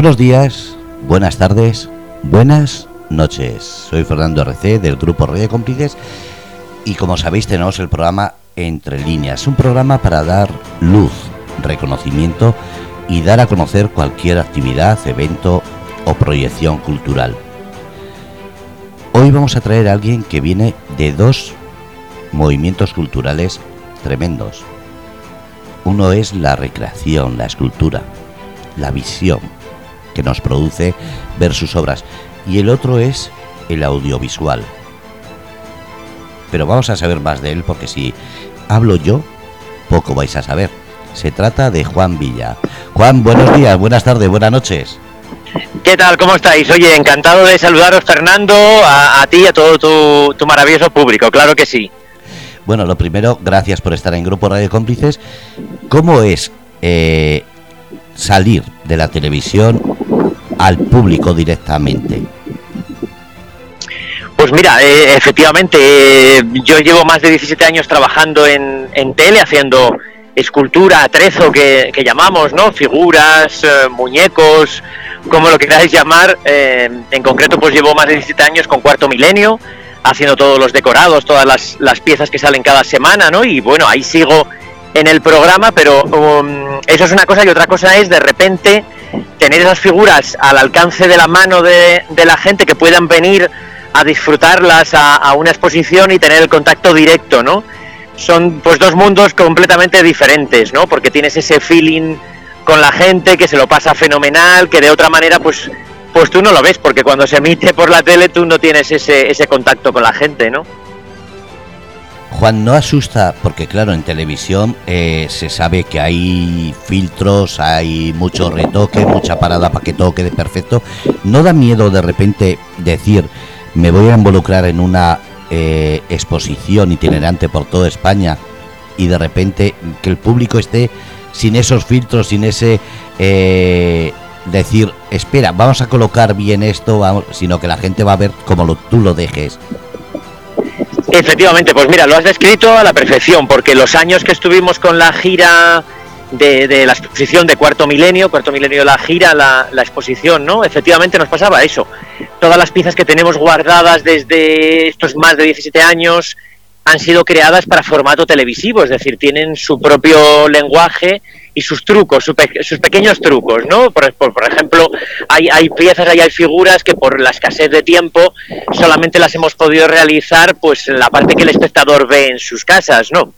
Buenos días, buenas tardes, buenas noches. Soy Fernando RC del grupo Radio Cómplices y como sabéis tenemos el programa Entre Líneas, un programa para dar luz, reconocimiento y dar a conocer cualquier actividad, evento o proyección cultural. Hoy vamos a traer a alguien que viene de dos movimientos culturales tremendos. Uno es la recreación, la escultura, la visión que nos produce ver sus obras y el otro es el audiovisual. Pero vamos a saber más de él porque si hablo yo, poco vais a saber. Se trata de Juan Villa. Juan, buenos días, buenas tardes, buenas noches. ¿Qué tal? ¿Cómo estáis? Oye, encantado de saludaros, Fernando, a, ti y a todo tu, maravilloso público, claro que sí. Bueno, lo primero, gracias por estar en Grupo Radio Cómplices. ¿Cómo es eh, salir de la televisión al público directamente? Pues mira, eh, efectivamente, eh, yo llevo más de 17 años trabajando en, en tele, haciendo escultura, atrezo que, llamamos, ¿no? Figuras, eh, muñecos, como lo queráis llamar. en concreto, pues llevo más de 17 años con Cuarto Milenio, haciendo todos los decorados, todas las, las piezas que salen cada semana, ¿no? Y bueno, ahí sigo en el programa, pero um, eso es una cosa y otra cosa es de repente tener esas figuras al alcance de la mano de, la gente que puedan venir a disfrutarlas a, una exposición y tener el contacto directo, ¿no? Son pues dos mundos completamente diferentes, ¿no? Porque tienes ese feeling con la gente que se lo pasa fenomenal, que de otra manera pues pues tú no lo ves, porque cuando se emite por la tele tú no tienes ese, ese contacto con la gente, ¿no? Juan, no asusta, porque claro, en televisión eh, se sabe que hay filtros, hay mucho retoque, mucha parada para que todo quede perfecto. ¿No da miedo de repente decir, me voy a involucrar en una eh, exposición itinerante por toda España y de repente que el público esté sin esos filtros, sin ese... Eh, decir, espera, vamos a colocar bien esto, sino que la gente va a ver como lo, tú lo dejes. Efectivamente, pues mira, lo has descrito a la perfección, porque los años que estuvimos con la gira de, la exposición de Cuarto Milenio, Cuarto Milenio la gira, la, exposición, ¿no? Efectivamente nos pasaba eso. Todas las piezas que tenemos guardadas desde estos más de 17 años han sido creadas para formato televisivo, es decir, tienen su propio lenguaje y sus trucos, sus pequeños trucos, ¿no? Por, ejemplo, hay, hay piezas, hay, hay figuras que por la escasez de tiempo solamente las hemos podido realizar pues en la parte que el espectador ve en sus casas, ¿no?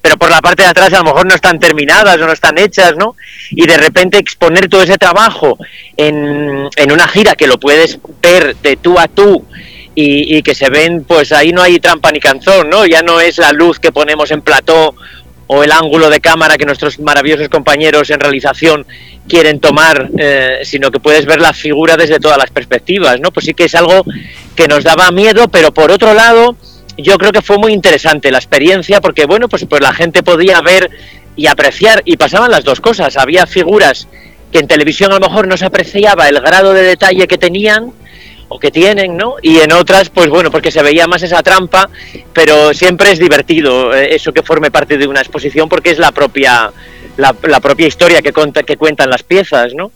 Pero por la parte de atrás a lo mejor no están terminadas o no están hechas, ¿no? Y de repente exponer todo ese trabajo en, en una gira que lo puedes ver de tú a tú y, y, que se ven, pues ahí no hay trampa ni canzón, ¿no? Ya no es la luz que ponemos en plató o el ángulo de cámara que nuestros maravillosos compañeros en realización quieren tomar, eh, sino que puedes ver la figura desde todas las perspectivas, ¿no? Pues sí que es algo que nos daba miedo, pero por otro lado, yo creo que fue muy interesante la experiencia, porque bueno, pues, pues la gente podía ver y apreciar, y pasaban las dos cosas, había figuras que en televisión a lo mejor no se apreciaba el grado de detalle que tenían, o que tienen, ¿no? Y en otras, pues bueno, porque se veía más esa trampa, pero siempre es divertido eh, eso que forme parte de una exposición porque es la propia, la, propia historia que, que cuentan las piezas, ¿no?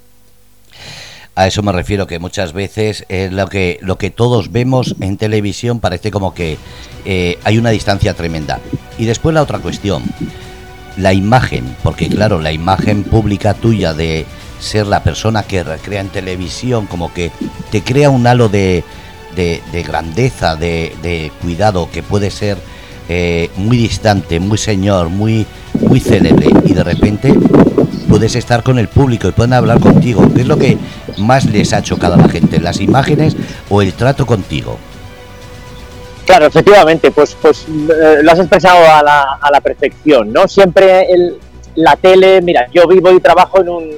A eso me refiero que muchas veces es lo que lo que todos vemos en televisión parece como que eh, hay una distancia tremenda. Y después la otra cuestión, la imagen, porque claro, la imagen pública tuya de ser la persona que recrea en televisión, como que te crea un halo de, de, grandeza, de, de, cuidado, que puede ser eh, muy distante, muy señor, muy, muy célebre, y de repente puedes estar con el público y pueden hablar contigo. ¿Qué es lo que más les ha chocado a la gente? ¿Las imágenes o el trato contigo? Claro, efectivamente, pues, pues eh, lo has expresado a la, a la perfección, ¿no? Siempre el, la tele, mira, yo vivo y trabajo en un,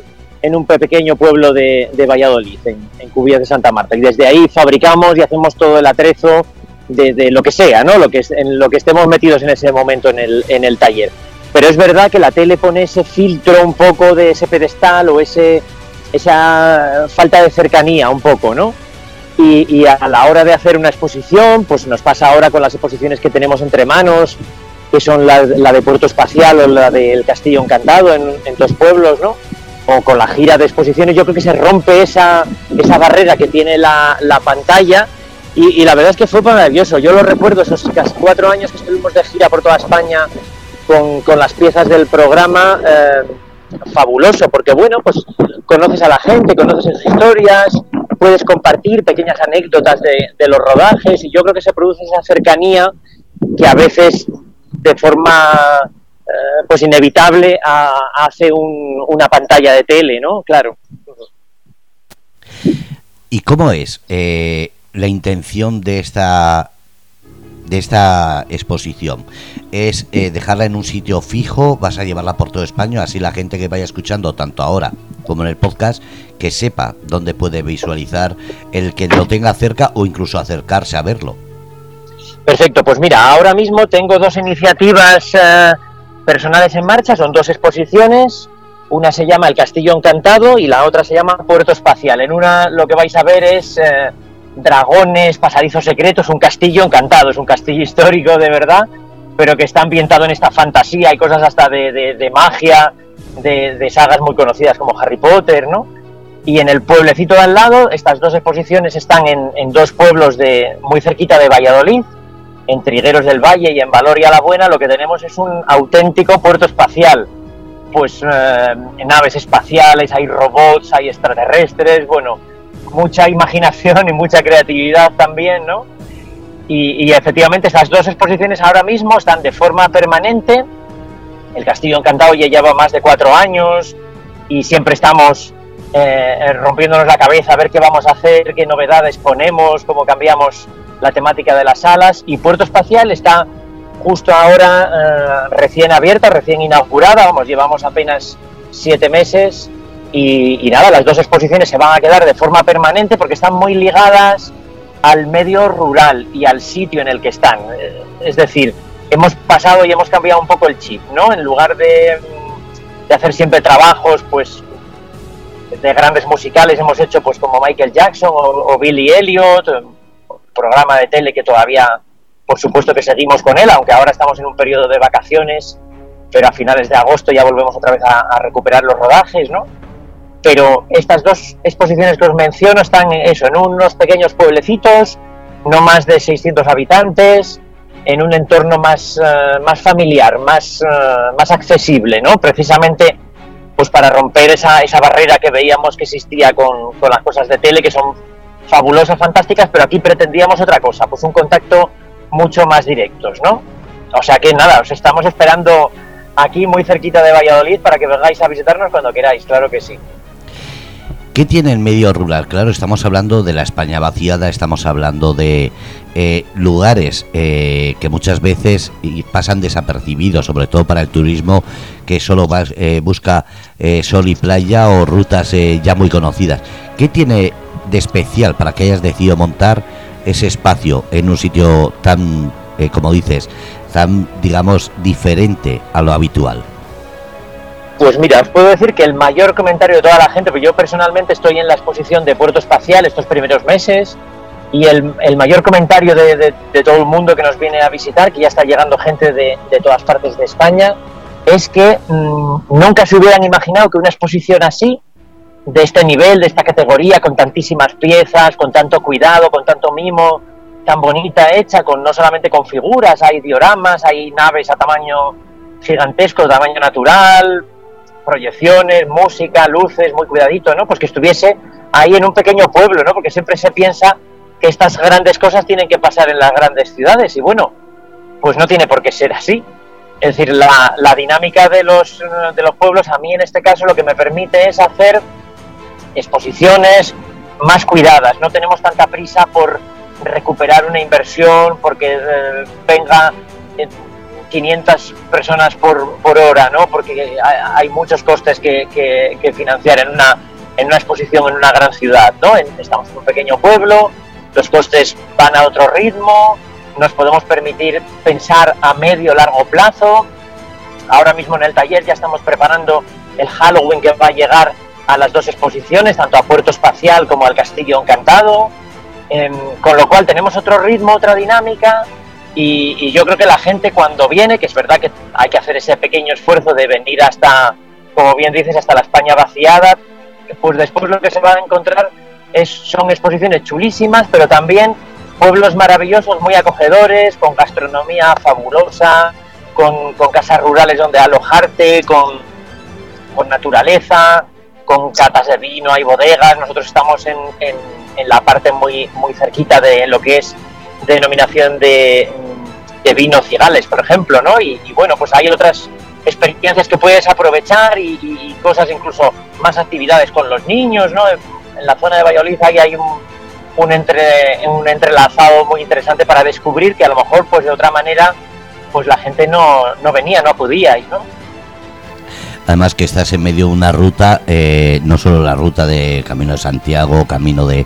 en un pequeño pueblo de, Valladolid, en, en Cubías de Santa Marta. Y desde ahí fabricamos y hacemos todo el atrezo de, lo que sea, ¿no? Lo que, en lo que estemos metidos en ese momento en el, en el taller. Pero es verdad que la tele pone ese filtro un poco de ese pedestal o ese, esa falta de cercanía un poco, ¿no? Y, a la hora de hacer una exposición, pues nos pasa ahora con las exposiciones que tenemos entre manos, que son la, de Puerto Espacial o la del Castillo Encantado en, en dos pueblos, ¿no? O con la gira de exposiciones, yo creo que se rompe esa, esa barrera que tiene la, la pantalla y, la verdad es que fue maravilloso. Yo lo recuerdo esos casi cuatro años que estuvimos de gira por toda España con, con las piezas del programa. Eh, fabuloso, porque bueno, pues conoces a la gente, conoces sus historias, puedes compartir pequeñas anécdotas de, de los rodajes y yo creo que se produce esa cercanía que a veces de forma pues inevitable hace una pantalla de tele, ¿no? Claro. ¿Y cómo es eh, la intención de esta de esta exposición? ¿Es eh, dejarla en un sitio fijo? ¿Vas a llevarla por todo España? Así la gente que vaya escuchando, tanto ahora como en el podcast, que sepa dónde puede visualizar el que lo tenga cerca o incluso acercarse a verlo. Perfecto, pues mira, ahora mismo tengo dos iniciativas personales en marcha, son dos exposiciones, una se llama El Castillo Encantado y la otra se llama Puerto Espacial. En una lo que vais a ver es eh, dragones, pasadizos secretos, un castillo encantado, es un castillo histórico de verdad, pero que está ambientado en esta fantasía, hay cosas hasta de, magia, de, sagas muy conocidas como Harry Potter, ¿no? Y en el pueblecito de al lado, estas dos exposiciones están en, en dos pueblos de muy cerquita de Valladolid, en Trigueros del Valle y en Valoria la Buena lo que tenemos es un auténtico puerto espacial. Pues eh, naves espaciales, hay robots, hay extraterrestres, bueno, mucha imaginación y mucha creatividad también, ¿no? Y, efectivamente esas dos exposiciones ahora mismo están de forma permanente. El Castillo Encantado ya lleva más de cuatro años y siempre estamos eh, rompiéndonos la cabeza a ver qué vamos a hacer, qué novedades ponemos, cómo cambiamos la temática de las salas y Puerto Espacial está justo ahora eh, recién abierta, recién inaugurada, vamos, llevamos apenas siete meses y, nada, las dos exposiciones se van a quedar de forma permanente porque están muy ligadas al medio rural y al sitio en el que están. Eh, es decir, hemos pasado y hemos cambiado un poco el chip, ¿no? En lugar de, de hacer siempre trabajos, pues de grandes musicales hemos hecho pues como Michael Jackson o, o Billy Elliot, programa de tele que todavía, por supuesto que seguimos con él, aunque ahora estamos en un periodo de vacaciones, pero a finales de agosto ya volvemos otra vez a, recuperar los rodajes, ¿no? Pero estas dos exposiciones que os menciono están en eso, en unos pequeños pueblecitos, no más de 600 habitantes, en un entorno más, eh, más familiar, más, eh, más accesible, ¿no? Precisamente pues para romper esa, esa barrera que veíamos que existía con, con las cosas de tele, que son fabulosas, fantásticas, pero aquí pretendíamos otra cosa, pues un contacto mucho más directos, ¿no? O sea que nada, os estamos esperando aquí muy cerquita de Valladolid para que vengáis a visitarnos cuando queráis, claro que sí. ¿Qué tiene el medio rural? Claro, estamos hablando de la España vaciada, estamos hablando de eh, lugares eh, que muchas veces pasan desapercibidos, sobre todo para el turismo que solo eh, busca sol y playa o rutas ya muy conocidas. ¿Qué tiene de especial para que hayas decidido montar ese espacio en un sitio tan, eh, como dices, tan, digamos, diferente a lo habitual? Pues mira, os puedo decir que el mayor comentario de toda la gente, porque yo personalmente estoy en la exposición de Puerto Espacial estos primeros meses, y el, mayor comentario de, todo el mundo que nos viene a visitar, que ya está llegando gente de, todas partes de España, es que mm, nunca se hubieran imaginado que una exposición así de este nivel, de esta categoría, con tantísimas piezas, con tanto cuidado, con tanto mimo, tan bonita hecha, con no solamente con figuras, hay dioramas, hay naves a tamaño gigantesco, tamaño natural, proyecciones, música, luces, muy cuidadito, ¿no? Pues que estuviese ahí en un pequeño pueblo, ¿no? Porque siempre se piensa que estas grandes cosas tienen que pasar en las grandes ciudades y bueno, pues no tiene por qué ser así. Es decir, la, la dinámica de los, de los pueblos a mí en este caso lo que me permite es hacer exposiciones más cuidadas. No tenemos tanta prisa por recuperar una inversión porque eh, venga 500 eh, personas por, por, hora, ¿no? porque hay, muchos costes que, financiar en una, en una exposición en una gran ciudad. ¿no? estamos en un pequeño pueblo, los costes van a otro ritmo, nos podemos permitir pensar a medio largo plazo. Ahora mismo en el taller ya estamos preparando el Halloween que va a llegar a las dos exposiciones, tanto a Puerto Espacial como al Castillo Encantado, em, con lo cual tenemos otro ritmo, otra dinámica y, yo creo que la gente cuando viene, que es verdad que hay que hacer ese pequeño esfuerzo de venir hasta, como bien dices, hasta la España vaciada, pues después lo que se va a encontrar es, son exposiciones chulísimas, pero también pueblos maravillosos, muy acogedores, con gastronomía fabulosa, con, casas rurales donde alojarte, con, con, naturaleza, con catas de vino, hay bodegas. Nosotros estamos en, en, la parte muy, muy cerquita de lo que es denominación de, de vino cigales, por ejemplo, ¿no? Y, bueno, pues hay otras experiencias que puedes aprovechar y, cosas incluso más actividades con los niños, ¿no? En la zona de Valladolid hay un, un entrelazado muy interesante para descubrir que a lo mejor pues de otra manera pues la gente no, no venía, no acudía, ¿no? Además que estás en medio de una ruta, eh, no solo la ruta de Camino de Santiago, Camino de,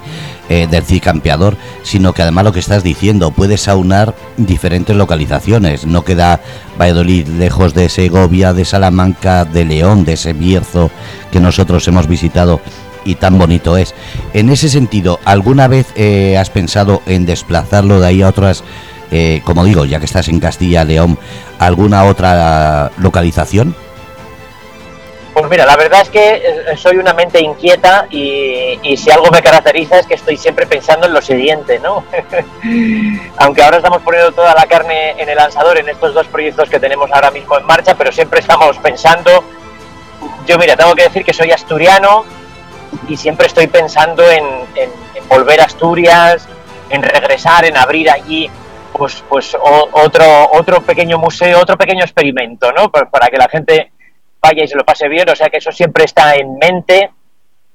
eh, del Cicampeador, sino que además lo que estás diciendo, puedes aunar diferentes localizaciones. No queda Valladolid lejos de Segovia, de Salamanca, de León, de ese Bierzo que nosotros hemos visitado y tan bonito es. En ese sentido, ¿alguna vez eh, has pensado en desplazarlo de ahí a otras, como digo, ya que estás en Castilla, León, alguna otra localización? Pues mira, la verdad es que eh, soy una mente inquieta y, si algo me caracteriza es que estoy siempre pensando en lo siguiente, ¿no? Aunque ahora estamos poniendo toda la carne en el lanzador en estos dos proyectos que tenemos ahora mismo en marcha, pero siempre estamos pensando. Yo, mira, tengo que decir que soy asturiano, y siempre estoy pensando en, volver a Asturias, en regresar, en abrir allí pues, pues otro, otro pequeño museo, otro pequeño experimento, ¿no? Para, que la gente vaya y se lo pase bien, o sea que eso siempre está en mente.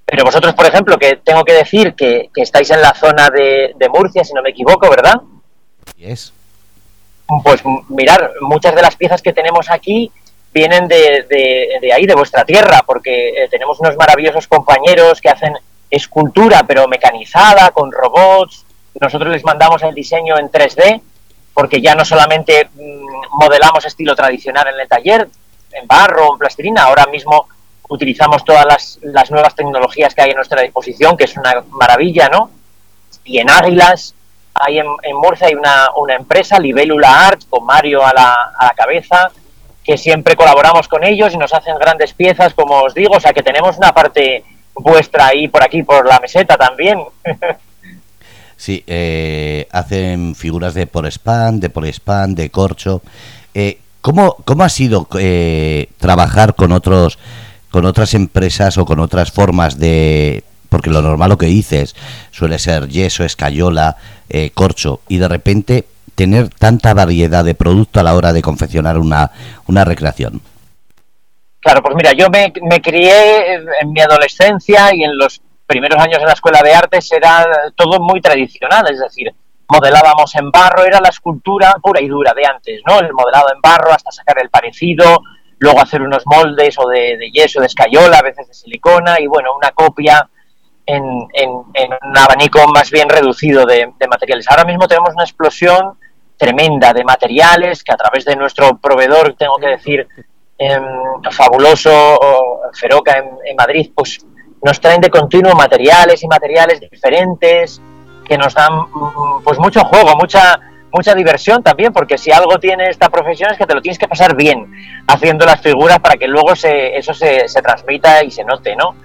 Pero vosotros, por ejemplo, que tengo que decir que, estáis en la zona de, de, Murcia, si no me equivoco, ¿verdad? es Pues mirar, muchas de las piezas que tenemos aquí vienen de, de, ahí, de vuestra tierra, porque eh, tenemos unos maravillosos compañeros que hacen escultura, pero mecanizada, con robots. Nosotros les mandamos el diseño en 3D, porque ya no solamente mm, modelamos estilo tradicional en el taller, en barro, en plastilina, ahora mismo utilizamos todas las, las nuevas tecnologías que hay a nuestra disposición, que es una maravilla, ¿no? Y en Águilas, hay en, en Murcia hay una, una empresa, Libélula Art, con Mario a la, a la cabeza, que siempre colaboramos con ellos y nos hacen grandes piezas, como os digo, o sea que tenemos una parte vuestra ahí por aquí, por la meseta también. sí, eh, hacen figuras de por spam, de por spam, de corcho. Eh, ¿cómo, ¿Cómo ha sido eh, trabajar con otros con otras empresas o con otras formas de porque lo normal lo que dices suele ser yeso, escayola, eh, corcho y de repente tener tanta variedad de producto a la hora de confeccionar una, una recreación? Claro, pues mira, yo me, me crié en mi adolescencia y en los primeros años en la escuela de artes era todo muy tradicional, es decir, modelábamos en barro, era la escultura pura y dura de antes, ¿no? El modelado en barro hasta sacar el parecido, luego hacer unos moldes o de, yeso, de escayola, a veces de silicona y bueno, una copia en, en, un abanico más bien reducido de, materiales. Ahora mismo tenemos una explosión tremenda de materiales que a través de nuestro proveedor, tengo que decir, em, fabuloso, Feroca en, Madrid, pues nos traen de continuo materiales y materiales diferentes que nos dan mm, pues mucho juego, mucha mucha diversión también, porque si algo tiene esta profesión es que te lo tienes que pasar bien haciendo las figuras para que luego eso se, se transmita y se note, ¿no?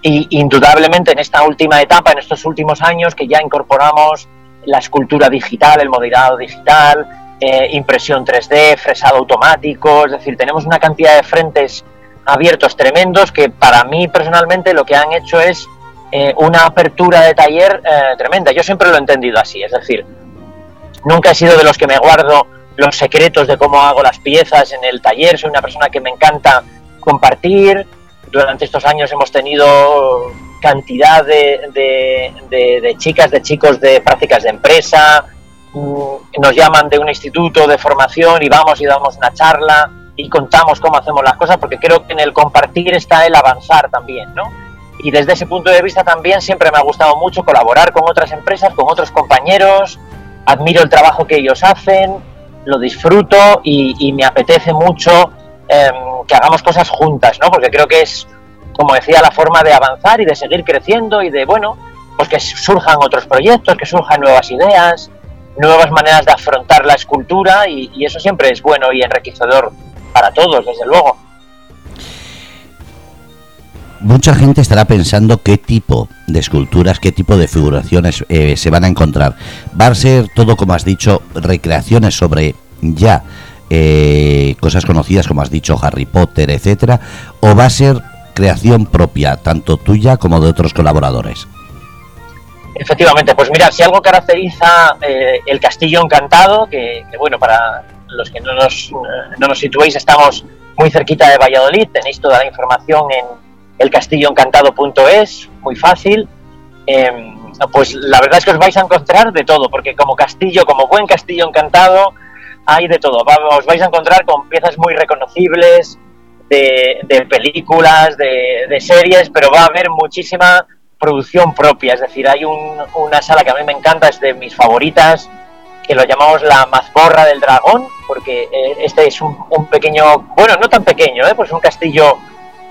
Y indudablemente en esta última etapa, en estos últimos años que ya incorporamos la escultura digital, el modelado digital, eh, impresión 3D, fresado automático, es decir, tenemos una cantidad de frentes abiertos tremendos que para mí personalmente lo que han hecho es eh, una apertura de taller eh, tremenda. Yo siempre lo he entendido así, es decir, nunca he sido de los que me guardo los secretos de cómo hago las piezas en el taller, soy una persona que me encanta compartir. Durante estos años hemos tenido cantidad de, chicas, de chicos de prácticas de empresa, mm, nos llaman de un instituto de formación y vamos y damos una charla y contamos cómo hacemos las cosas, porque creo que en el compartir está el avanzar también, ¿no? Y desde ese punto de vista también siempre me ha gustado mucho colaborar con otras empresas, con otros compañeros, admiro el trabajo que ellos hacen, lo disfruto y, me apetece mucho em, que hagamos cosas juntas, ¿no? Porque creo que es como decía, la forma de avanzar y de seguir creciendo y de, bueno, pues que surjan otros proyectos, que surjan nuevas ideas, nuevas maneras de afrontar la escultura y, eso siempre es bueno y enriquecedor para todos, desde luego. Mucha gente estará pensando qué tipo de esculturas, qué tipo de figuraciones eh, se van a encontrar. ¿Va a ser todo, como has dicho, recreaciones sobre ya eh, cosas conocidas, como has dicho, Harry Potter, etcétera? ¿O va a ser creación propia, tanto tuya como de otros colaboradores? Efectivamente, pues mira, si algo caracteriza eh, el Castillo Encantado, que, bueno, para los que no nos, no nos situéis, estamos muy cerquita de Valladolid, tenéis toda la información en elcastilloencantado.es, muy fácil. Em, pues la verdad es que os vais a encontrar de todo, porque como castillo, como buen castillo encantado, hay de todo. Os vais a encontrar con piezas muy reconocibles de, películas, de, series, pero va a haber muchísima producción propia. Es decir, hay una sala que a mí me encanta, es de mis favoritas, que lo llamamos la mazmorra del dragón, porque eh, este es un, pequeño, bueno, no tan pequeño, ¿eh? pues un castillo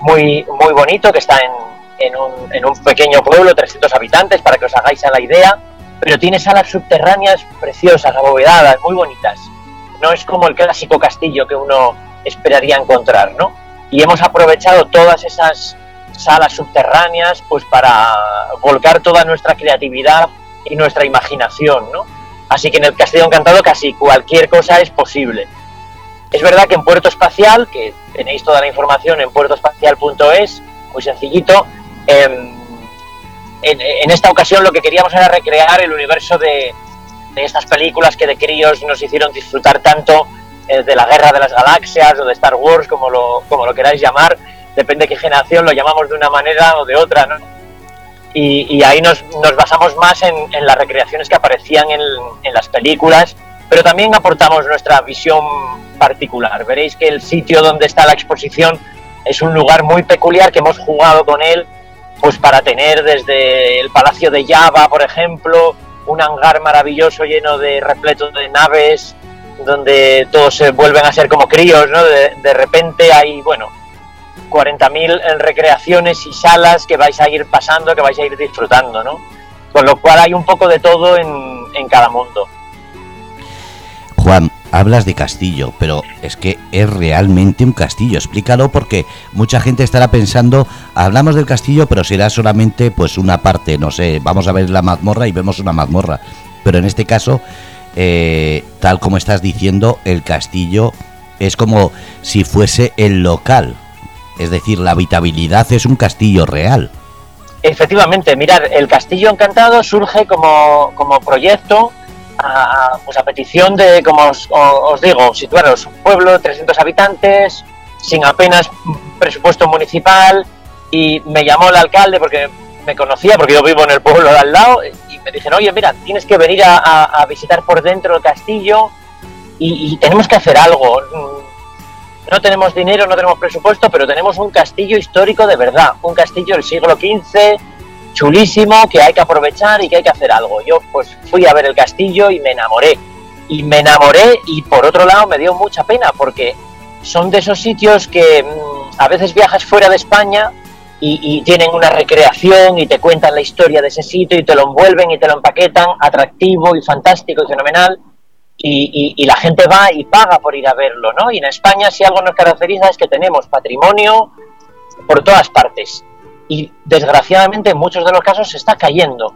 muy, muy bonito que está en, en, un, en un pequeño pueblo, 300 habitantes, para que os hagáis a la idea, pero tiene salas subterráneas preciosas, abovedadas, muy bonitas. No es como el clásico castillo que uno esperaría encontrar, ¿no? Y hemos aprovechado todas esas salas subterráneas pues para volcar toda nuestra creatividad y nuestra imaginación, ¿no? Así que en el Castillo Encantado casi cualquier cosa es posible. Es verdad que en Puerto Espacial, que tenéis toda la información en puertoespacial.es, muy sencillito, em, en, esta ocasión lo que queríamos era recrear el universo de, estas películas que de críos nos hicieron disfrutar tanto eh, de la Guerra de las Galaxias o de Star Wars, como lo, queráis llamar, depende de qué generación lo llamamos de una manera o de otra, y, ahí nos, basamos más en, las recreaciones que aparecían en, las películas, pero también aportamos nuestra visión particular. Veréis que el sitio donde está la exposición es un lugar muy peculiar que hemos jugado con él, pues para tener desde el Palacio de Java, por ejemplo, un hangar maravilloso lleno de repleto de naves, donde todos se vuelven a ser como críos, ¿no? De, de repente hay, bueno, 40.000 recreaciones y salas que vais a ir pasando, que vais a ir disfrutando, ¿no? Con lo cual hay un poco de todo en, en cada mundo. Juan, hablas de castillo, pero es que es realmente un castillo. Explícalo porque mucha gente estará pensando, hablamos del castillo, pero será solamente pues una parte, no sé, vamos a ver la mazmorra y vemos una mazmorra. Pero en este caso, eh, tal como estás diciendo, el castillo es como si fuese el local es decir, la habitabilidad es un castillo real. Efectivamente, mirar, el Castillo Encantado surge como, proyecto a, pues a petición de, como os, digo, situaros un pueblo de 300 habitantes, sin apenas presupuesto municipal, y me llamó el alcalde porque me conocía, porque yo vivo en el pueblo de al lado, y me dijeron, oye, mira, tienes que venir a, visitar por dentro el castillo y, y, tenemos que hacer algo. No tenemos dinero, no tenemos presupuesto, pero tenemos un castillo histórico de verdad, un castillo del siglo XV, chulísimo, que hay que aprovechar y que hay que hacer algo. Yo pues fui a ver el castillo y me enamoré. Y me enamoré y por otro lado me dio mucha pena porque son de esos sitios que mm, a veces viajas fuera de España y, y, tienen una recreación y te cuentan la historia de ese sitio y te lo envuelven y te lo empaquetan atractivo y fantástico y fenomenal y, la gente va y paga por ir a verlo, ¿no? Y en España si algo nos caracteriza es que tenemos patrimonio por todas partes y desgraciadamente en muchos de los casos se está cayendo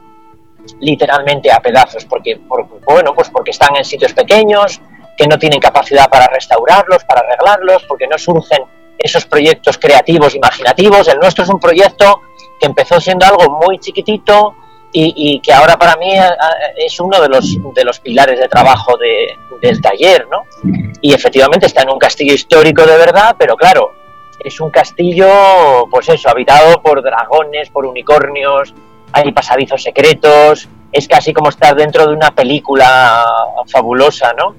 literalmente a pedazos porque bueno pues porque están en sitios pequeños que no tienen capacidad para restaurarlos para arreglarlos porque no surgen esos proyectos creativos imaginativos el nuestro es un proyecto que empezó siendo algo muy chiquitito y, que ahora para mí eh, eh, es uno de los, de los pilares de trabajo de, del taller, ¿no? Y efectivamente está en un castillo histórico de verdad, pero claro, es un castillo, pues eso, habitado por dragones, por unicornios, hay pasadizos secretos, es casi como estar dentro de una película fabulosa, ¿no?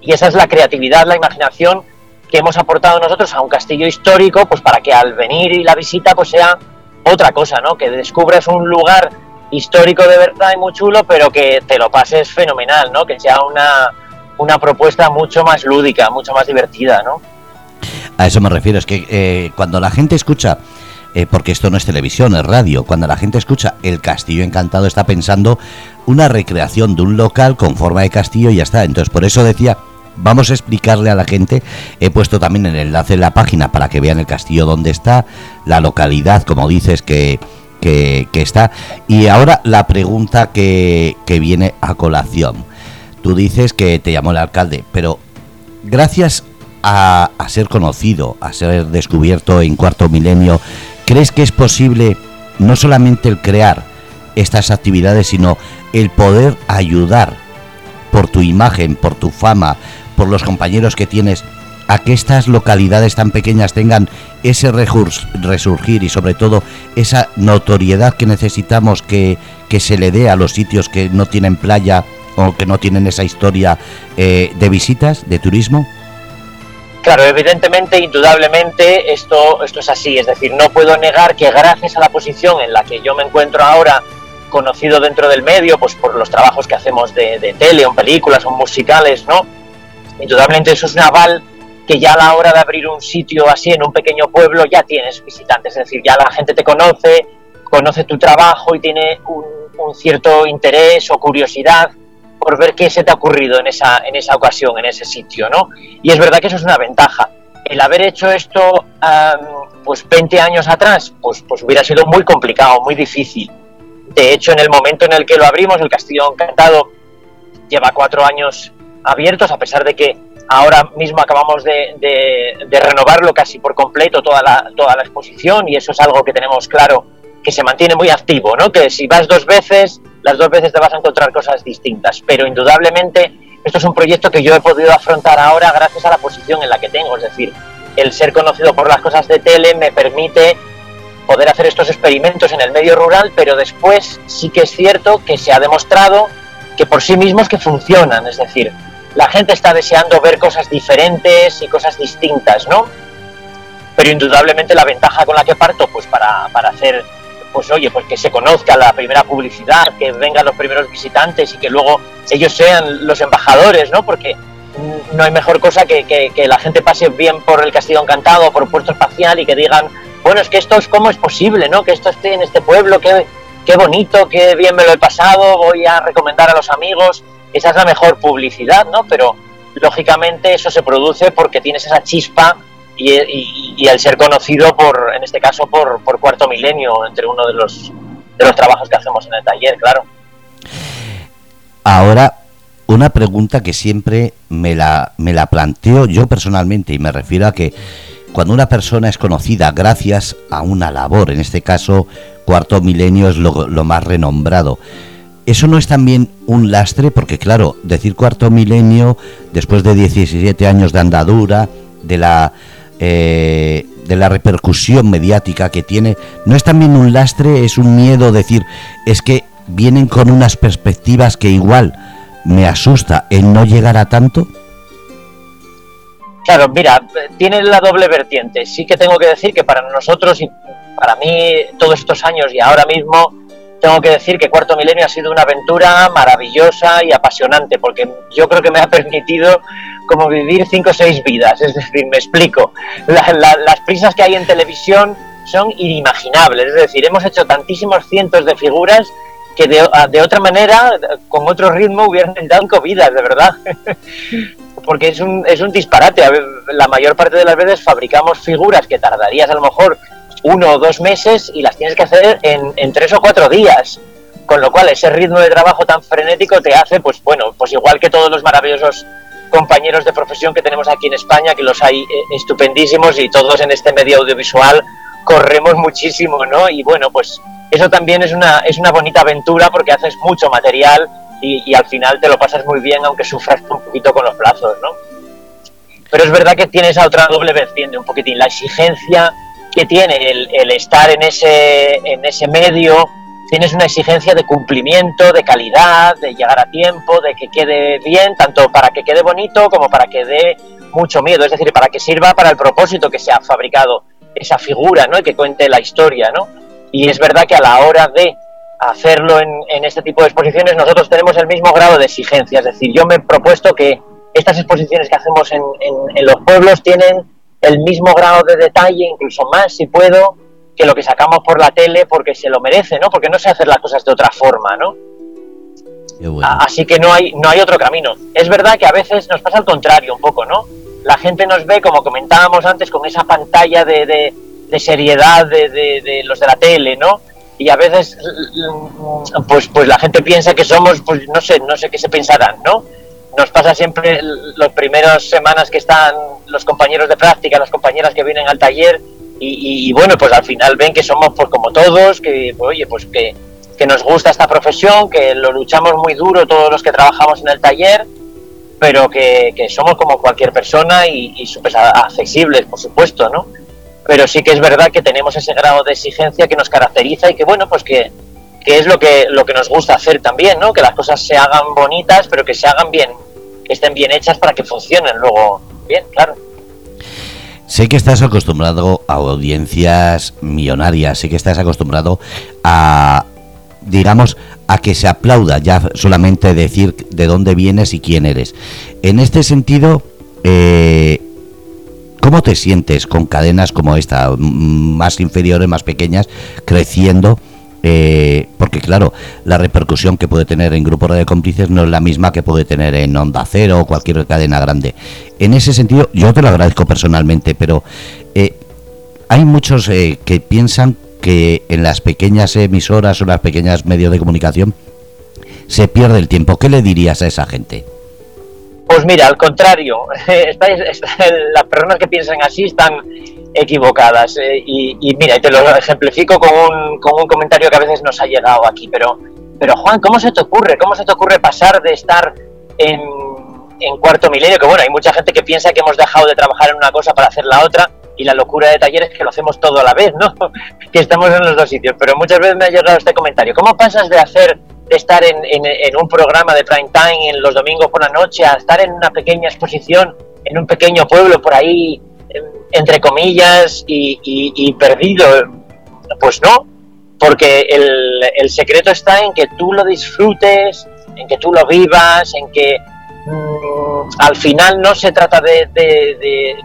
Y esa es la creatividad, la imaginación que hemos aportado nosotros a un castillo histórico, pues para que al venir y la visita pues sea otra cosa, ¿no? Que descubras un lugar histórico de verdad y muy chulo, pero que te lo pases fenomenal, ¿no? Que sea una, una propuesta mucho más lúdica, mucho más divertida, ¿no? A eso me refiero, es que eh, cuando la gente escucha, eh, porque esto no es televisión, es radio, cuando la gente escucha El Castillo Encantado está pensando una recreación de un local con forma de castillo y ya está. Entonces por eso decía vamos a explicarle a la gente, he puesto también el enlace en la página para que vean el castillo donde está, la localidad, como dices, que, que, está. Y ahora la pregunta que, que viene a colación. Tú dices que te llamó el alcalde, pero gracias a, ser conocido, a ser descubierto en cuarto milenio, ¿crees que es posible no solamente el crear estas actividades, sino el poder ayudar por tu imagen, por tu fama, por los compañeros que tienes, a que estas localidades tan pequeñas tengan ese resurgir y sobre todo esa notoriedad que necesitamos que, que se le dé a los sitios que no tienen playa o que no tienen esa historia eh, de visitas, de turismo? Claro, evidentemente, indudablemente, esto, esto es así. Es decir, no puedo negar que gracias a la posición en la que yo me encuentro ahora, conocido dentro del medio, pues por los trabajos que hacemos de, de tele, o películas, o musicales, ¿no? Indudablemente eso es un aval que ya a la hora de abrir un sitio así en un pequeño pueblo ya tienes visitantes, es decir, ya la gente te conoce, conoce tu trabajo y tiene un cierto interés o curiosidad por ver qué se te ha ocurrido en esa, en esa ocasión, en ese sitio, ¿no? Y es verdad que eso es una ventaja. El haber hecho esto, pues 20 años atrás, pues, pues hubiera sido muy complicado, muy difícil. De hecho, en el momento en el que lo abrimos, el Castillo Encantado lleva cuatro años abiertos, a pesar de que ahora mismo acabamos de, renovarlo casi por completo toda la, toda la exposición y eso es algo que tenemos claro que se mantiene muy activo, ¿no? Que si vas dos veces, las dos veces te vas a encontrar cosas distintas, pero indudablemente esto es un proyecto que yo he podido afrontar ahora gracias a la posición en la que tengo, es decir, el ser conocido por las cosas de tele me permite poder hacer estos experimentos en el medio rural, pero después sí que es cierto que se ha demostrado que por sí mismos que funcionan, es decir, la gente está deseando ver cosas diferentes y cosas distintas, ¿no? Pero indudablemente la ventaja con la que parto, pues para, para hacer pues oye, pues que se conozca la primera publicidad, que vengan los primeros visitantes y que luego ellos sean los embajadores, ¿no? Porque no hay mejor cosa que, que, la gente pase bien por el Castillo Encantado, por Puerto Espacial y que digan, bueno, es que esto es cómo es posible, ¿no? Que esto esté en este pueblo, qué, qué bonito, qué bien me lo he pasado, voy a recomendar a los amigos. Esa es la mejor publicidad, ¿no? Pero lógicamente eso se produce porque tienes esa chispa y, y, el ser conocido por, en este caso, por, por Cuarto Milenio, entre uno de los, de los trabajos que hacemos en el taller, claro. Ahora, una pregunta que siempre me la, me la planteo yo personalmente y me refiero a que cuando una persona es conocida gracias a una labor, en este caso Cuarto Milenio es lo, lo más renombrado, ¿eso no es también un lastre? Porque claro, decir Cuarto Milenio, después de 17 años de andadura, de la eh, de la repercusión mediática que tiene, ¿no es también un lastre, es un miedo decir, es que vienen con unas perspectivas que igual me asusta el no llegar a tanto? Claro, mira, tiene la doble vertiente. Sí que tengo que decir que para nosotros y para mí todos estos años y ahora mismo tengo que decir que Cuarto Milenio ha sido una aventura maravillosa y apasionante porque yo creo que me ha permitido como vivir cinco o seis vidas. Es decir, me explico. las prisas que hay en televisión son inimaginables. Es decir, hemos hecho tantísimos cientos de figuras que de, de otra manera, con otro ritmo, hubieran dado cinco vidas, de verdad. Porque es un, es un disparate. La mayor parte de las veces fabricamos figuras que tardarías a lo mejor uno o dos meses y las tienes que hacer en, en tres o cuatro días con lo cual ese ritmo de trabajo tan frenético te hace, pues bueno, pues igual que todos los maravillosos compañeros de profesión que tenemos aquí en España, que los hay eh, estupendísimos y todos en este medio audiovisual corremos muchísimo, ¿no? Y bueno, pues eso también es una, es una bonita aventura porque haces mucho material y, al final te lo pasas muy bien, aunque sufras un poquito con los plazos, ¿no? Pero es verdad que tienes a otra doble vertiente, un poquitín, la exigencia que tiene el, el estar en ese, en ese medio, tienes una exigencia de cumplimiento, de calidad, de llegar a tiempo, de que quede bien, tanto para que quede bonito como para que dé mucho miedo, es decir, para que sirva para el propósito que se ha fabricado esa figura, ¿no? Y que cuente la historia, ¿no? Y es verdad que a la hora de hacerlo en, en este tipo de exposiciones nosotros tenemos el mismo grado de exigencia, es decir, yo me he propuesto que estas exposiciones que hacemos en, en, en los pueblos tienen el mismo grado de detalle, incluso más si puedo, que lo que sacamos por la tele porque se lo merece, ¿no? Porque no sé hacer las cosas de otra forma, ¿no? Así que no hay, no hay otro camino. Es verdad que a veces nos pasa al contrario un poco, ¿no? La gente nos ve, como comentábamos antes, con esa pantalla de, de, seriedad de, de, los de la tele, ¿no? Y a veces, mm, pues, pues la gente piensa que somos, pues no sé, no sé qué se pensarán, ¿no? Nos pasa siempre las primeras semanas que están los compañeros de práctica, las compañeras que vienen al taller, y, bueno, pues al final ven que somos pues como todos, que oye, pues que, que nos gusta esta profesión, que lo luchamos muy duro todos los que trabajamos en el taller, pero que, somos como cualquier persona y, y accesibles, por supuesto, ¿no? Pero sí que es verdad que tenemos ese grado de exigencia que nos caracteriza y que, bueno, pues que, que es lo que, lo que nos gusta hacer también, ¿no? Que las cosas se hagan bonitas, pero que se hagan bien, que estén bien hechas para que funcionen luego bien, claro. Sé que estás acostumbrado a audiencias millonarias, sé que estás acostumbrado a, digamos, a que se aplauda ya solamente decir de dónde vienes y quién eres. En este sentido, eh, ¿cómo te sientes con cadenas como esta, más inferiores, más pequeñas, creciendo? Eh, porque claro, la repercusión que puede tener en Grupo de Cómplices no es la misma que puede tener en Onda Cero o cualquier cadena grande. En ese sentido, yo te lo agradezco personalmente, pero eh, hay muchos que piensan que en las pequeñas emisoras o las pequeñas medios de comunicación se pierde el tiempo. ¿Qué le dirías a esa gente? Pues mira, al contrario, las personas que piensan así están equivocadas. Eh, y, mira, te lo ejemplifico con un, con un comentario que a veces nos ha llegado aquí, pero, pero Juan, ¿cómo se te ocurre? ¿Cómo se te ocurre pasar de estar en, en cuarto milenio? Que bueno, hay mucha gente que piensa que hemos dejado de trabajar en una cosa para hacer la otra y la locura de talleres que lo hacemos todo a la vez, ¿no? que estamos en los dos sitios. Pero muchas veces me ha llegado este comentario. ¿Cómo pasas de hacer, de estar en, en, un programa de prime time en los domingos por la noche a estar en una pequeña exposición en un pequeño pueblo por ahí, entre comillas, y, perdido? Pues no, porque el, el secreto está en que tú lo disfrutes, en que tú lo vivas, en que Mm, al final no se trata de,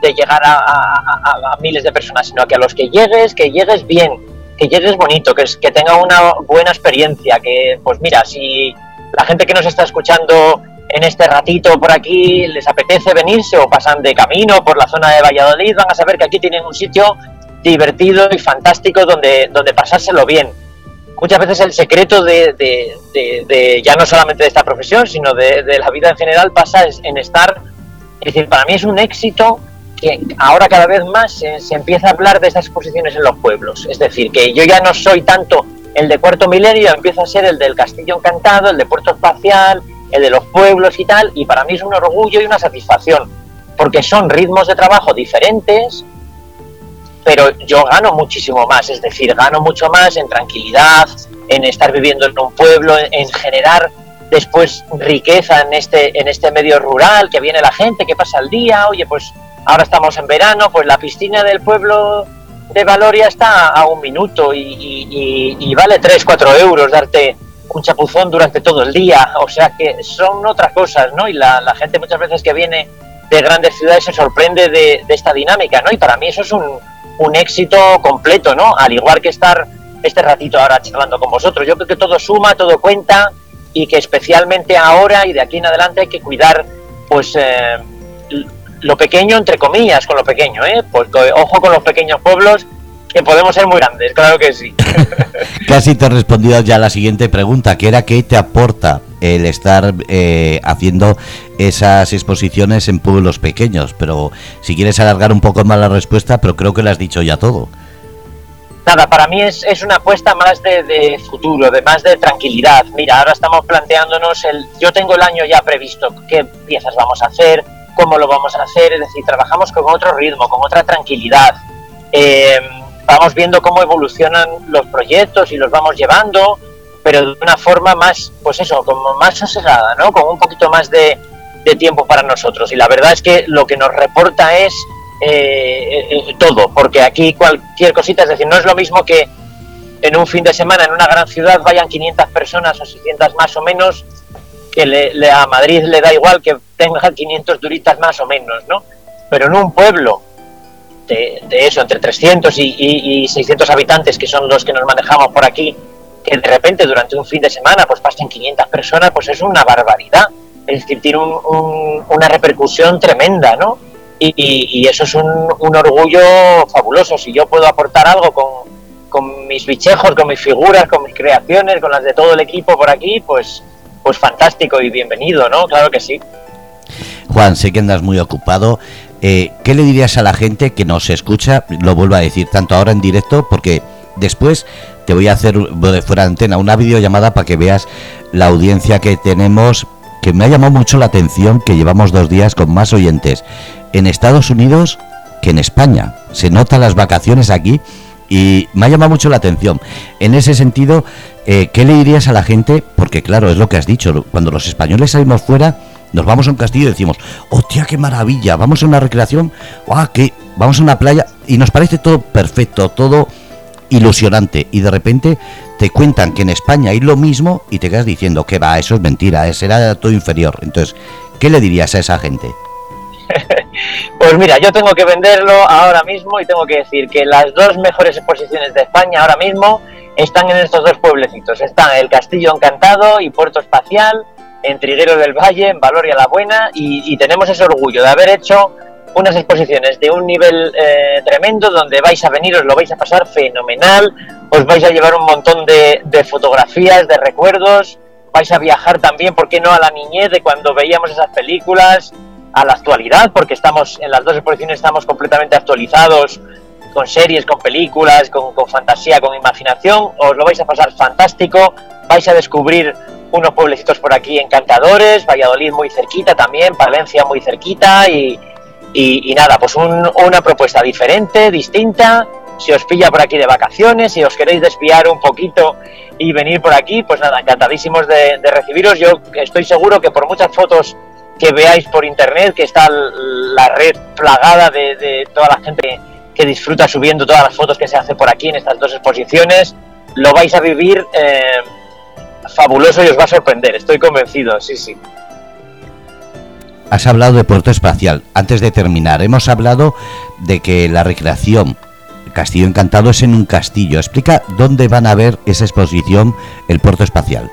llegar a, miles de personas, sino que a los que llegues, que llegues bien, que llegues bonito, que, que tenga una buena experiencia, que pues mira, si la gente que nos está escuchando en este ratito por aquí les apetece venirse o pasan de camino por la zona de Valladolid, van a saber que aquí tienen un sitio divertido y fantástico donde, donde pasárselo bien muchas veces el secreto de, ya no solamente de esta profesión, sino de, la vida en general pasa en estar, es decir, para mí es un éxito que ahora cada vez más se, empieza a hablar de estas exposiciones en los pueblos. Es decir, que yo ya no soy tanto el de Cuarto Milenio, empiezo a ser el del Castillo Encantado, el de Puerto Espacial, el de los pueblos y tal, y para mí es un orgullo y una satisfacción, porque son ritmos de trabajo diferentes, pero yo gano muchísimo más, es decir, gano mucho más en tranquilidad, en estar viviendo en un pueblo, en, generar después riqueza en este, en este medio rural, que viene la gente, que pasa el día, oye, pues ahora estamos en verano, pues la piscina del pueblo de Valoria está a un minuto y, vale 3, 4 euros darte un chapuzón durante todo el día, o sea que son otras cosas, ¿no? Y la, gente muchas veces que viene de grandes ciudades se sorprende de, esta dinámica, ¿no? Y para mí eso es un, un éxito completo, ¿no? Al igual que estar este ratito ahora charlando con vosotros. Yo creo que todo suma, todo cuenta y que especialmente ahora y de aquí en adelante hay que cuidar, pues, eh, lo pequeño, entre comillas, con lo pequeño, ¿eh? Porque ojo con los pequeños pueblos que podemos ser muy grandes, claro que sí. Casi te he respondido ya a la siguiente pregunta, que era qué te aporta el estar eh, haciendo esas exposiciones en pueblos pequeños, pero si quieres alargar un poco más la respuesta, pero creo que lo has dicho ya todo. Nada, para mí es, es una apuesta más de, de, futuro, de más de tranquilidad. Mira, ahora estamos planteándonos el... Yo tengo el año ya previsto qué piezas vamos a hacer, cómo lo vamos a hacer, es decir, trabajamos con otro ritmo, con otra tranquilidad. Eh, vamos viendo cómo evolucionan los proyectos y los vamos llevando, pero de una forma más, pues eso, como más sosegada, ¿no? Con un poquito más de, tiempo para nosotros. Y la verdad es que lo que nos reporta es eh, eh, todo, porque aquí cualquier cosita, es decir, no es lo mismo que en un fin de semana en una gran ciudad vayan 500 personas o 600 más o menos, que le, a Madrid le da igual que tenga 500 turistas más o menos, ¿no? Pero en un pueblo de, eso, entre 300 y, 600 habitantes, que son los que nos manejamos por aquí, que de repente durante un fin de semana pues pasen 500 personas, pues es una barbaridad. Es decir, tiene una repercusión tremenda, ¿no? Y, eso es un, orgullo fabuloso. Si yo puedo aportar algo con, con mis bichejos, con mis figuras, con mis creaciones, con las de todo el equipo por aquí, pues, pues fantástico y bienvenido, ¿no? Claro que sí. Juan, sé que andas muy ocupado. Eh, ¿Qué le dirías a la gente que nos escucha? Lo vuelvo a decir, tanto ahora en directo, porque después te voy a hacer fuera de antena una videollamada para que veas la audiencia que tenemos, que me ha llamado mucho la atención, que llevamos dos días con más oyentes en Estados Unidos que en España. Se notan las vacaciones aquí y me ha llamado mucho la atención. En ese sentido, eh, ¿qué le dirías a la gente? Porque claro, es lo que has dicho, cuando los españoles salimos fuera, nos vamos a un castillo y decimos, hostia, qué maravilla, vamos a una recreación, ¡ah, qué! Vamos a una playa y nos parece todo perfecto, todo ilusionante y de repente te cuentan que en España hay lo mismo y te quedas diciendo que va, eso es mentira, será todo inferior. Entonces, ¿qué le dirías a esa gente? pues mira, yo tengo que venderlo ahora mismo y tengo que decir que las dos mejores exposiciones de España ahora mismo están en estos dos pueblecitos. Están el Castillo Encantado y Puerto Espacial, en Triguero del Valle, en Valoria la Buena, y, tenemos ese orgullo de haber hecho unas exposiciones de un nivel eh, tremendo donde vais a venir, os lo vais a pasar fenomenal, os vais a llevar un montón de, fotografías, de recuerdos, vais a viajar también, ¿por qué no?, a la niñez de cuando veíamos esas películas, a la actualidad, porque estamos en las dos exposiciones estamos completamente actualizados con series, con películas, con, fantasía, con imaginación. Os lo vais a pasar fantástico. Vais a descubrir unos pueblecitos por aquí encantadores, Valladolid muy cerquita también, Palencia muy cerquita y, y, nada, pues una propuesta diferente, distinta. Si os pilla por aquí de vacaciones, si os queréis desviar un poquito y venir por aquí, pues nada, encantadísimos de, de recibiros. Yo estoy seguro que por muchas fotos que veáis por internet, que está la red plagada de, toda la gente que disfruta subiendo todas las fotos que se hace por aquí en estas dos exposiciones. Lo vais a vivir eh, fabuloso y os va a sorprender, estoy convencido, sí, sí. Has hablado de puerto espacial. Antes de terminar, hemos hablado de que la recreación Castillo Encantado es en un castillo. Explica dónde van a ver esa exposición, el puerto espacial.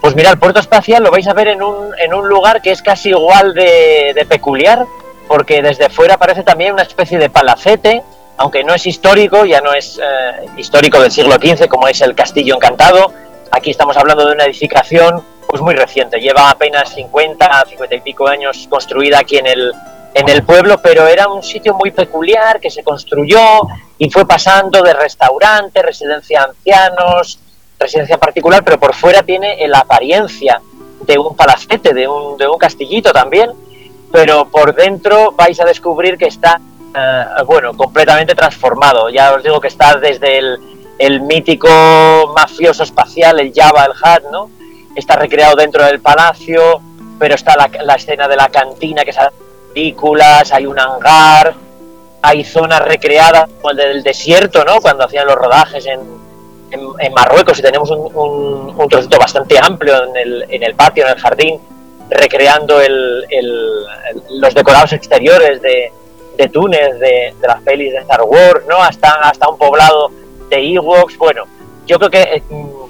Pues mira, el puerto espacial lo vais a ver en un, en un lugar que es casi igual de, peculiar, porque desde fuera parece también una especie de palacete, aunque no es histórico, ya no es eh, histórico del siglo XV como es el Castillo Encantado. Aquí estamos hablando de una edificación pues muy reciente, lleva apenas 50, 50 y pico años construida aquí en el, en el pueblo, pero era un sitio muy peculiar que se construyó y fue pasando de restaurante, residencia de ancianos, residencia particular, pero por fuera tiene la apariencia de un palacete, de un, de un castillito también, pero por dentro vais a descubrir que está, eh, bueno, completamente transformado. Ya os digo que está desde el, el mítico mafioso espacial, el Java, el Hat, ¿no? Está recreado dentro del palacio, pero está la, la escena de la cantina, que es películas, hay un hangar, hay zonas recreadas como el del desierto, ¿no? Cuando hacían los rodajes en, en, Marruecos y tenemos un, un, trocito bastante amplio en el, en el, patio, en el jardín, recreando el, los decorados exteriores de, de Túnez, de, las pelis de Star Wars, ¿no? hasta, hasta un poblado de Ewoks. Bueno, yo creo que eh,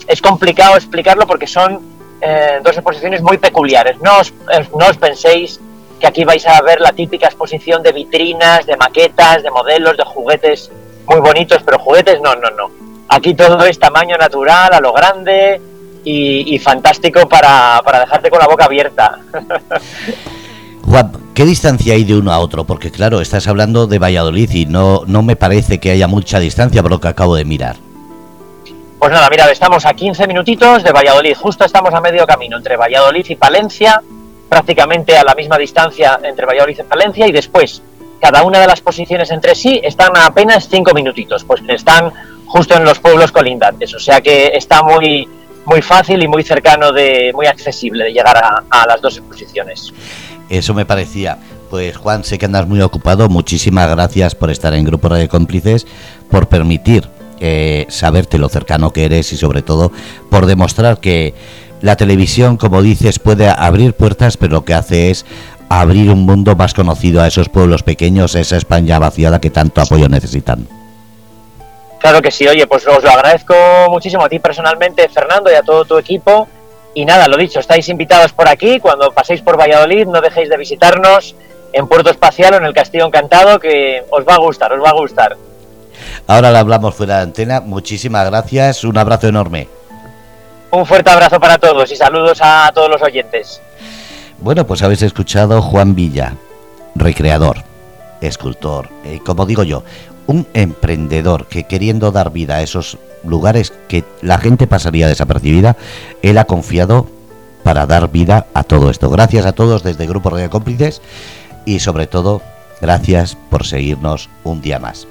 es complicado explicarlo porque son eh, dos exposiciones muy peculiares. No os, eh, no os penséis que aquí vais a ver la típica exposición de vitrinas, de maquetas, de modelos, de juguetes muy bonitos, pero juguetes no, no, no Aquí todo es tamaño natural, a lo grande y, fantástico para, dejarte con la boca abierta. ¿qué distancia hay de uno a otro? Porque claro, estás hablando de Valladolid y no, no me parece que haya mucha distancia por lo que acabo de mirar. Pues nada, mira, estamos a 15 minutitos de Valladolid, justo estamos a medio camino entre Valladolid y Palencia, prácticamente a la misma distancia entre Valladolid y Palencia, y después cada una de las posiciones entre sí están a apenas 5 minutitos, pues están justo en los pueblos colindantes. O sea que está muy, muy fácil y muy cercano, de, muy accesible de llegar a, las dos exposiciones. Eso me parecía. Pues Juan, sé que andas muy ocupado. Muchísimas gracias por estar en Grupo Radio Cómplices, por permitir eh, saberte lo cercano que eres y sobre todo por demostrar que la televisión, como dices, puede abrir puertas, pero lo que hace es abrir un mundo más conocido a esos pueblos pequeños, esa España vaciada que tanto apoyo necesitan. Claro que sí, oye, pues os lo agradezco muchísimo a ti personalmente, Fernando, y a todo tu equipo. Y nada, lo dicho, estáis invitados por aquí. Cuando paséis por Valladolid, no dejéis de visitarnos en Puerto Espacial o en el Castillo Encantado, que os va a gustar, os va a gustar. Ahora le hablamos fuera de antena. Muchísimas gracias, un abrazo enorme. Un fuerte abrazo para todos y saludos a todos los oyentes. Bueno, pues habéis escuchado Juan Villa, recreador, escultor, eh, como digo yo, un emprendedor que queriendo dar vida a esos lugares que la gente pasaría desapercibida, él ha confiado para dar vida a todo esto. Gracias a todos desde Grupo Radio Cómplices y sobre todo gracias por seguirnos un día más.